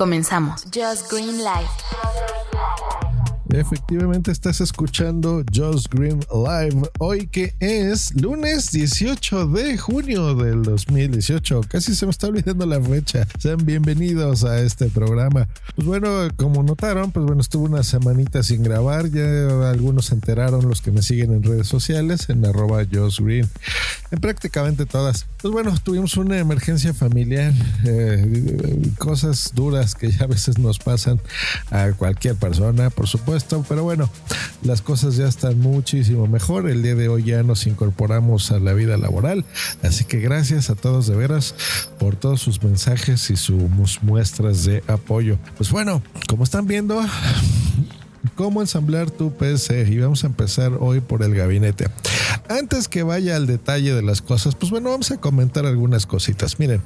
Comenzamos. Just Green Life. Efectivamente estás escuchando Just Green Live hoy que es lunes 18 de junio del 2018. Casi se me está olvidando la fecha. Sean bienvenidos a este programa. Pues bueno, como notaron, pues bueno, estuve una semanita sin grabar. Ya algunos se enteraron los que me siguen en redes sociales en arroba Green. En prácticamente todas. Pues bueno, tuvimos una emergencia familiar. Eh, cosas duras que ya a veces nos pasan a cualquier persona, por supuesto pero bueno, las cosas ya están muchísimo mejor. El día de hoy ya nos incorporamos a la vida laboral, así que gracias a todos de veras por todos sus mensajes y sus muestras de apoyo. Pues bueno, como están viendo, cómo ensamblar tu PC y vamos a empezar hoy por el gabinete. Antes que vaya al detalle de las cosas, pues bueno, vamos a comentar algunas cositas. Miren,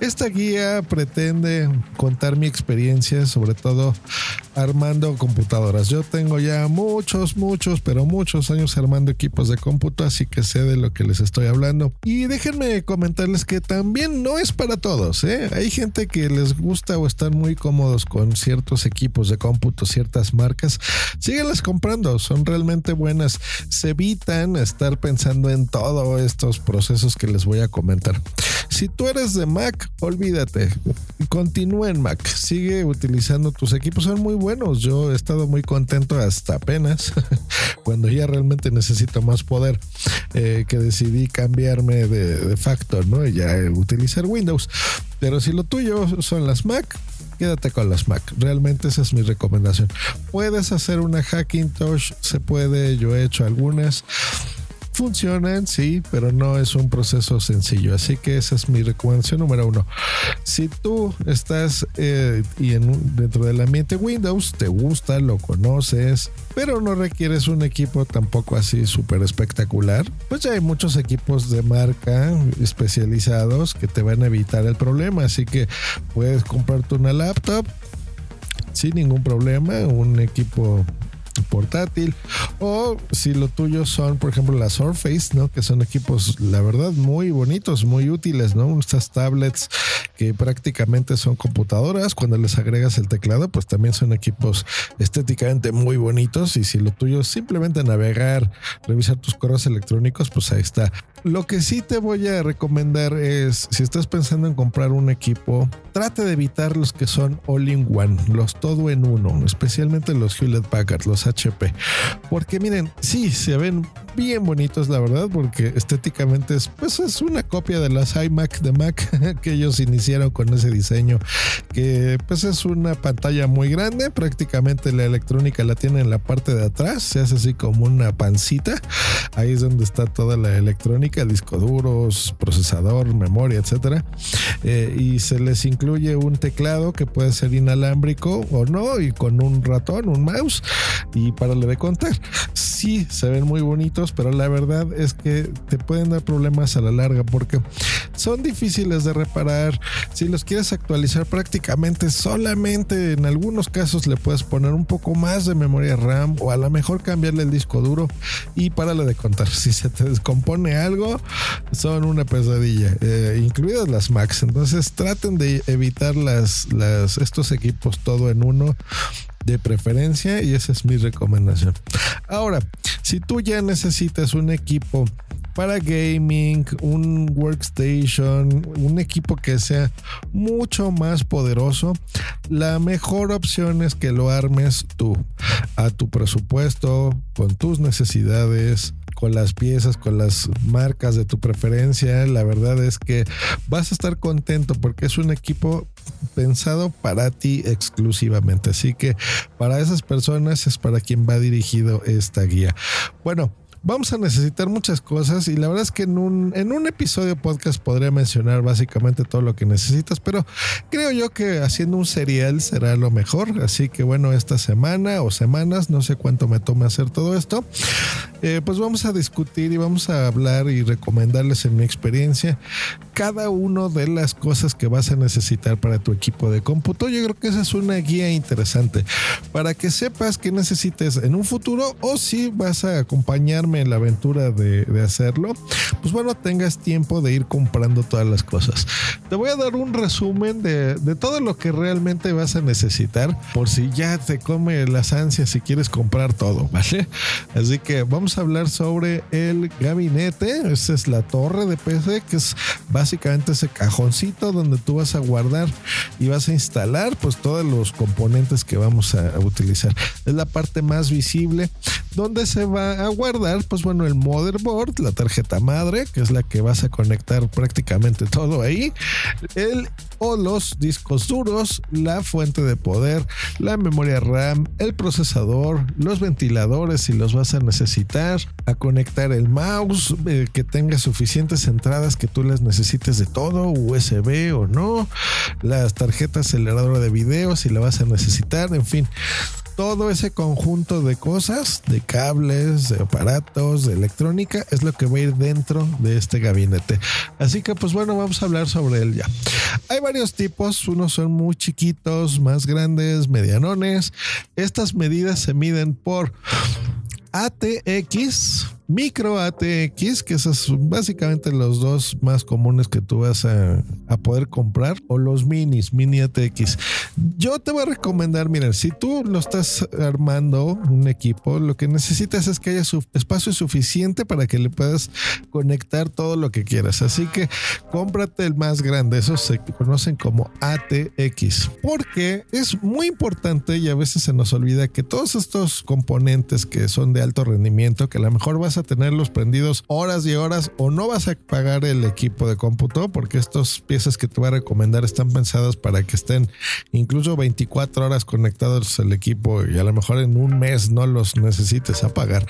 esta guía pretende contar mi experiencia, sobre todo armando computadoras. Yo tengo ya muchos, muchos, pero muchos años armando equipos de cómputo, así que sé de lo que les estoy hablando. Y déjenme comentarles que también no es para todos. ¿eh? Hay gente que les gusta o están muy cómodos con ciertos equipos de cómputo, ciertas marcas. Síguelas comprando, son realmente buenas. Se evitan estar pensando en todos estos procesos que les voy a comentar. Si tú eres de Mac, olvídate. Continúa en Mac. Sigue utilizando tus equipos. Son muy buenos. Yo he estado muy contento hasta apenas cuando ya realmente necesito más poder eh, que decidí cambiarme de, de facto, ¿no? Y ya utilizar Windows. Pero si lo tuyo son las Mac, quédate con las Mac. Realmente esa es mi recomendación. Puedes hacer una Hackintosh, se puede, yo he hecho algunas funcionan, sí, pero no es un proceso sencillo. Así que esa es mi recomendación número uno. Si tú estás eh, y en, dentro del ambiente Windows, te gusta, lo conoces, pero no requieres un equipo tampoco así súper espectacular, pues ya hay muchos equipos de marca especializados que te van a evitar el problema. Así que puedes comprarte una laptop sin ningún problema, un equipo portátil. O si lo tuyo son por ejemplo las Surface no que son equipos la verdad muy bonitos muy útiles no estas tablets que prácticamente son computadoras. Cuando les agregas el teclado pues también son equipos estéticamente muy bonitos. Y si lo tuyo es simplemente navegar revisar tus correos electrónicos pues ahí está. Lo que sí te voy a recomendar es si estás pensando en comprar un equipo trate de evitar los que son all in one los todo en uno especialmente los Hewlett Packard los HP. Porque miren, sí, se ven bien bonitos, la verdad, porque estéticamente es, pues es una copia de las iMac de Mac que ellos iniciaron con ese diseño, que pues es una pantalla muy grande, prácticamente la electrónica la tiene en la parte de atrás, se hace así como una pancita, ahí es donde está toda la electrónica, disco duros, procesador, memoria, etcétera, eh, y se les incluye un teclado que puede ser inalámbrico o no, y con un ratón, un mouse, y para le de contar. Sí, se ven muy bonitos, pero la verdad es que te pueden dar problemas a la larga porque son difíciles de reparar. Si los quieres actualizar prácticamente solamente en algunos casos le puedes poner un poco más de memoria RAM o a lo mejor cambiarle el disco duro y párale de contar. Si se te descompone algo, son una pesadilla, eh, incluidas las Macs. Entonces traten de evitar las, estos equipos todo en uno de preferencia y esa es mi recomendación. Ahora, si tú ya necesitas un equipo para gaming, un workstation, un equipo que sea mucho más poderoso, la mejor opción es que lo armes tú, a tu presupuesto, con tus necesidades, con las piezas, con las marcas de tu preferencia. La verdad es que vas a estar contento porque es un equipo pensado para ti exclusivamente. Así que para esas personas es para quien va dirigido esta guía. Bueno, vamos a necesitar muchas cosas y la verdad es que en un, en un episodio podcast podría mencionar básicamente todo lo que necesitas, pero creo yo que haciendo un serial será lo mejor. Así que bueno, esta semana o semanas, no sé cuánto me tome hacer todo esto, eh, pues vamos a discutir y vamos a hablar y recomendarles en mi experiencia cada una de las cosas que vas a necesitar para tu equipo de cómputo. Yo creo que esa es una guía interesante para que sepas qué necesites en un futuro o si vas a acompañarme en la aventura de, de hacerlo, pues bueno, tengas tiempo de ir comprando todas las cosas. Te voy a dar un resumen de, de todo lo que realmente vas a necesitar por si ya te come las ansias si quieres comprar todo, ¿vale? Así que vamos a hablar sobre el gabinete. Esa es la torre de PC, que es básicamente ese cajoncito donde tú vas a guardar y vas a instalar pues todos los componentes que vamos a utilizar. Es la parte más visible donde se va a guardar pues bueno el motherboard, la tarjeta madre, que es la que vas a conectar prácticamente todo ahí, el o los discos duros, la fuente de poder, la memoria RAM, el procesador, los ventiladores si los vas a necesitar, a conectar el mouse, eh, que tenga suficientes entradas que tú las necesites de todo, USB o no, las tarjetas aceleradora de video si la vas a necesitar, en fin, todo ese conjunto de cosas, de cables, de aparatos, de electrónica, es lo que va a ir dentro de este gabinete. Así que pues bueno, vamos a hablar sobre él ya. Hay varios tipos, unos son muy chiquitos, más grandes, medianones. Estas medidas se miden por ATX, micro ATX, que esos son básicamente los dos más comunes que tú vas a, a, poder comprar, o los minis, mini ATX. Yo te voy a recomendar, miren, si tú lo estás armando un equipo, lo que necesitas es que haya su espacio suficiente para que le puedas conectar todo lo que quieras. Así que cómprate el más grande, esos se conocen como ATX, porque es muy importante y a veces se nos olvida que todos estos componentes que son de alto rendimiento, que a lo mejor vas a tenerlos prendidos horas y horas o no vas a pagar el equipo de cómputo porque estas piezas que te voy a recomendar están pensadas para que estén incluso 24 horas conectados al equipo y a lo mejor en un mes no los necesites apagar.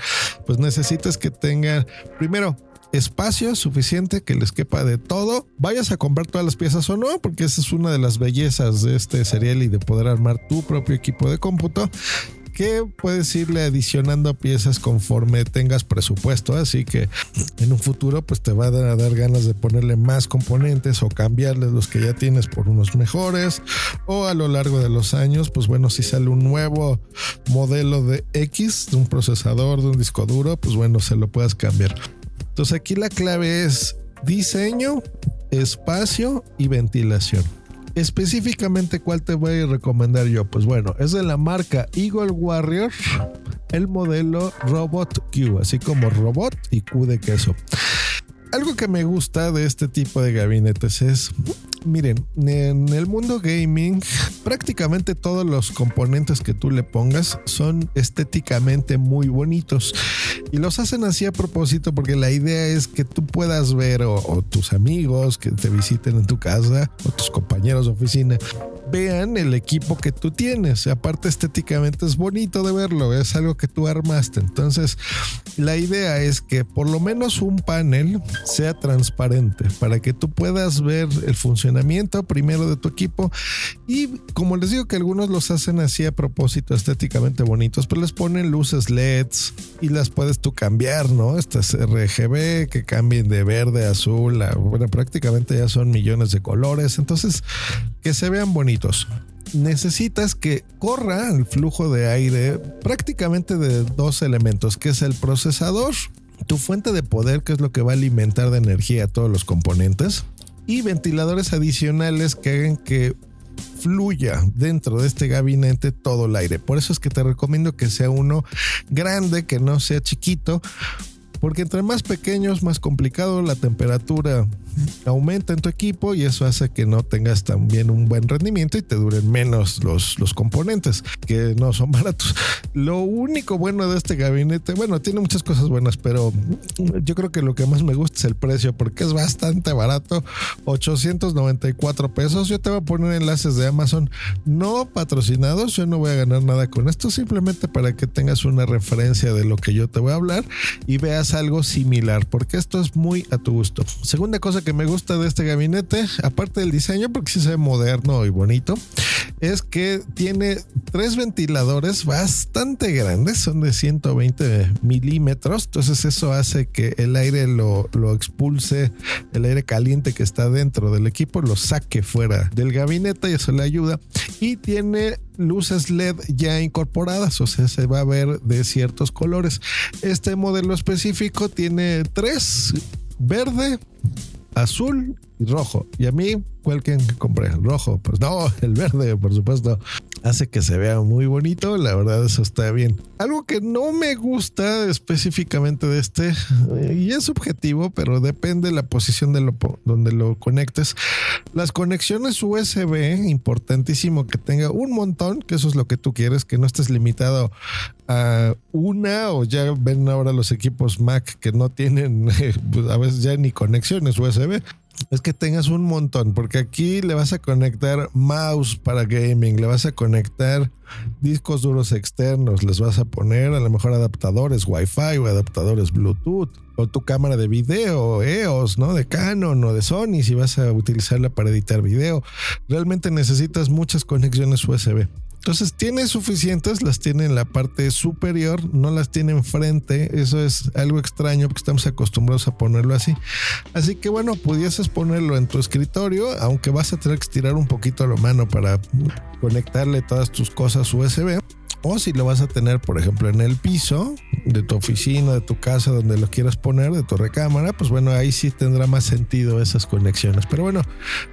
Pues necesitas que tengan primero espacio suficiente que les quepa de todo. Vayas a comprar todas las piezas o no, porque esa es una de las bellezas de este serial y de poder armar tu propio equipo de cómputo que puedes irle adicionando piezas conforme tengas presupuesto. Así que en un futuro pues te va a dar, a dar ganas de ponerle más componentes o cambiarles los que ya tienes por unos mejores. O a lo largo de los años pues bueno si sale un nuevo modelo de X, de un procesador, de un disco duro, pues bueno se lo puedas cambiar. Entonces aquí la clave es diseño, espacio y ventilación. Específicamente, ¿cuál te voy a recomendar yo? Pues bueno, es de la marca Eagle Warrior, el modelo Robot Q, así como robot y Q de queso. Algo que me gusta de este tipo de gabinetes es, miren, en el mundo gaming prácticamente todos los componentes que tú le pongas son estéticamente muy bonitos. Y los hacen así a propósito porque la idea es que tú puedas ver o, tus amigos que te visiten en tu casa o tus compañeros de oficina vean el equipo que tú tienes. Aparte estéticamente es bonito de verlo, es algo que tú armaste. Entonces, la idea es que por lo menos un panel sea transparente para que tú puedas ver el funcionamiento primero de tu equipo y como les digo que algunos los hacen así a propósito estéticamente bonitos, pues les ponen luces LEDs y las puedes tú cambiar, ¿no? Estas RGB que cambien de verde a azul, bueno, prácticamente ya son millones de colores, entonces que se vean bonitos necesitas que corra el flujo de aire prácticamente de dos elementos, que es el procesador, tu fuente de poder, que es lo que va a alimentar de energía a todos los componentes, y ventiladores adicionales que hagan que fluya dentro de este gabinete todo el aire. Por eso es que te recomiendo que sea uno grande, que no sea chiquito, porque entre más pequeños, más complicado, la temperatura aumenta en tu equipo y eso hace que no tengas también un buen rendimiento y te duren menos los, los componentes, que no son baratos. Lo único bueno de este gabinete, bueno, tiene muchas cosas buenas, pero yo creo que lo que más me gusta es el precio, porque es bastante barato, 894 pesos. Yo te voy a poner enlaces de Amazon no patrocinados, yo no voy a ganar nada con esto, simplemente para que tengas una referencia de lo que yo te voy a hablar y veas algo similar, porque esto es muy a tu gusto. Segunda cosa que me gusta de este gabinete, aparte del diseño, porque sí se ve moderno y bonito, es que tiene tres ventiladores bastante grandes, son de 120 milímetros, entonces eso hace que el aire lo, lo expulse, el aire caliente que está dentro del equipo lo saque fuera del gabinete y eso le ayuda. Y tiene luces LED ya incorporadas, o sea, se va a ver de ciertos colores. Este modelo específico tiene tres, verde, azul y rojo. Y a mí, ¿cuál que compré? ¿El rojo? Pues no, el verde, por supuesto. Hace que se vea muy bonito, la verdad eso está bien. Algo que no me gusta específicamente de este, eh, y es subjetivo, pero depende de la posición de lo, donde lo conectes. Las conexiones USB, importantísimo que tenga un montón, que eso es lo que tú quieres, que no estés limitado a una o ya ven ahora los equipos Mac que no tienen pues, a veces ya ni conexiones USB es que tengas un montón, porque aquí le vas a conectar mouse para gaming, le vas a conectar discos duros externos, les vas a poner a lo mejor adaptadores Wi-Fi o adaptadores Bluetooth, o tu cámara de video, EOS, ¿no? De Canon o de Sony, si vas a utilizarla para editar video. Realmente necesitas muchas conexiones USB. Entonces tiene suficientes, las tiene en la parte superior, no las tiene enfrente. Eso es algo extraño porque estamos acostumbrados a ponerlo así. Así que bueno, pudieses ponerlo en tu escritorio, aunque vas a tener que estirar un poquito la mano para conectarle todas tus cosas USB. O si lo vas a tener, por ejemplo, en el piso de tu oficina, de tu casa, donde lo quieras poner, de tu recámara, pues bueno, ahí sí tendrá más sentido esas conexiones. Pero bueno,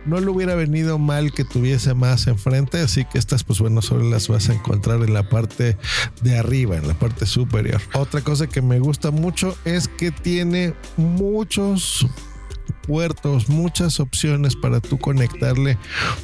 no le hubiera venido mal que tuviese más enfrente, así que estas, pues bueno, solo las vas a encontrar en la parte de arriba, en la parte superior. Otra cosa que me gusta mucho es que tiene muchos puertos, muchas opciones para tú conectarle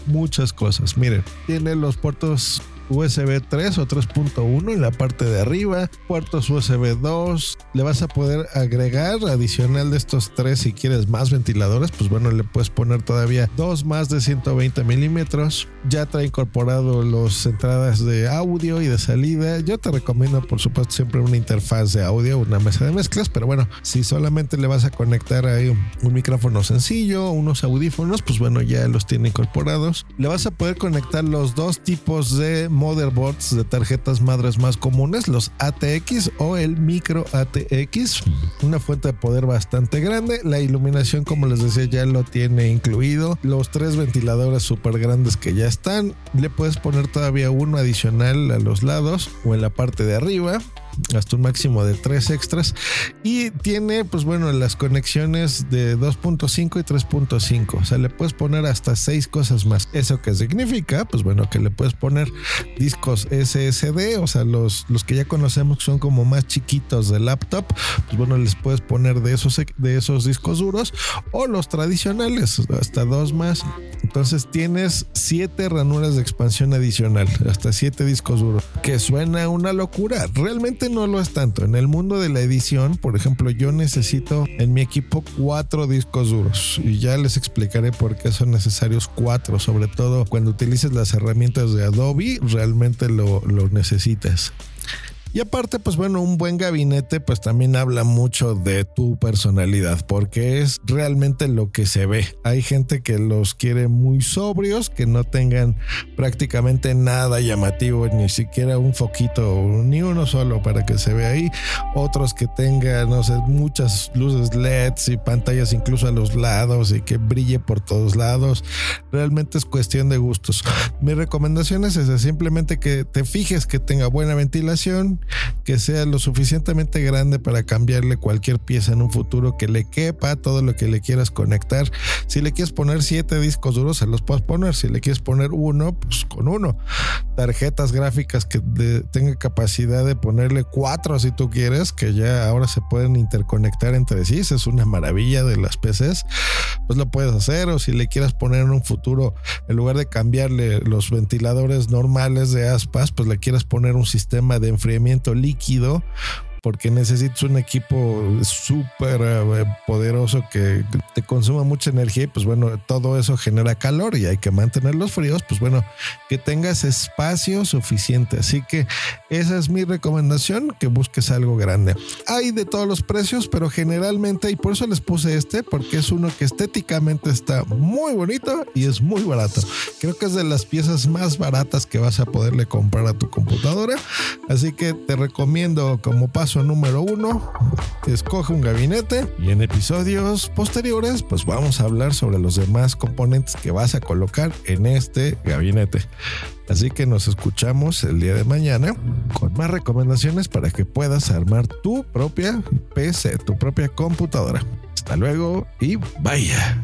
muchas cosas. Miren, tiene los puertos USB 3 o 3.1 en la parte de arriba, puertos USB 2. Le vas a poder agregar adicional de estos tres si quieres más ventiladores, pues bueno, le puedes poner todavía dos más de 120 milímetros. Ya trae incorporado las entradas de audio y de salida. Yo te recomiendo, por supuesto, siempre una interfaz de audio, una mesa de mezclas, pero bueno, si solamente le vas a conectar ahí un micrófono sencillo, unos audífonos, pues bueno, ya los tiene incorporados. Le vas a poder conectar los dos tipos de motherboards de tarjetas madres más comunes, los ATX o el micro ATX, una fuente de poder bastante grande. La iluminación, como les decía, ya lo tiene incluido. Los tres ventiladores súper grandes que ya están. Le puedes poner todavía uno adicional a los lados o en la parte de arriba hasta un máximo de tres extras. Y tiene pues bueno las conexiones de 2.5 y 3.5 o sea le puedes poner hasta seis cosas más. Eso que significa pues bueno que le puedes poner discos SSD o sea los, los que ya conocemos son como más chiquitos de laptop pues bueno les puedes poner de esos de esos discos duros. O los tradicionales hasta dos más entonces tienes siete ranuras de expansión adicional hasta siete discos duros que suena una locura realmente no lo es tanto. En el mundo de la edición, por ejemplo, yo necesito en mi equipo cuatro discos duros y ya les explicaré por qué son necesarios cuatro, sobre todo cuando utilices las herramientas de Adobe, realmente lo, lo necesitas. Y aparte, pues bueno, un buen gabinete pues también habla mucho de tu personalidad, porque es realmente lo que se ve. Hay gente que los quiere muy sobrios, que no tengan prácticamente nada llamativo, ni siquiera un foquito, ni uno solo para que se vea ahí. Otros que tengan, no sé, muchas luces LEDs y pantallas incluso a los lados y que brille por todos lados. Realmente es cuestión de gustos. Mi recomendación es esa, simplemente que te fijes que tenga buena ventilación, que sea lo suficientemente grande para cambiarle cualquier pieza en un futuro, que le quepa todo lo que le quieras conectar. Si le quieres poner siete discos duros, se los puedes poner. Si le quieres poner uno, pues con uno. Tarjetas gráficas que tenga capacidad de ponerle cuatro si tú quieres, que ya ahora se pueden interconectar entre sí. es una maravilla de las PCs. Pues lo puedes hacer. O si le quieras poner en un futuro, en lugar de cambiarle los ventiladores normales de aspas, pues le quieras poner un sistema de enfriamiento líquido porque necesitas un equipo súper eh, poderoso que te consuma mucha energía y pues bueno, todo eso genera calor y hay que mantenerlos fríos, pues bueno, que tengas espacio suficiente. Así que esa es mi recomendación, que busques algo grande. Hay de todos los precios, pero generalmente, y por eso les puse este, porque es uno que estéticamente está muy bonito y es muy barato. Creo que es de las piezas más baratas que vas a poderle comprar a tu computadora. Así que te recomiendo como número uno, escoge un gabinete y en episodios posteriores pues vamos a hablar sobre los demás componentes que vas a colocar en este gabinete. Así que nos escuchamos el día de mañana con más recomendaciones para que puedas armar tu propia PC, tu propia computadora. Hasta luego y vaya.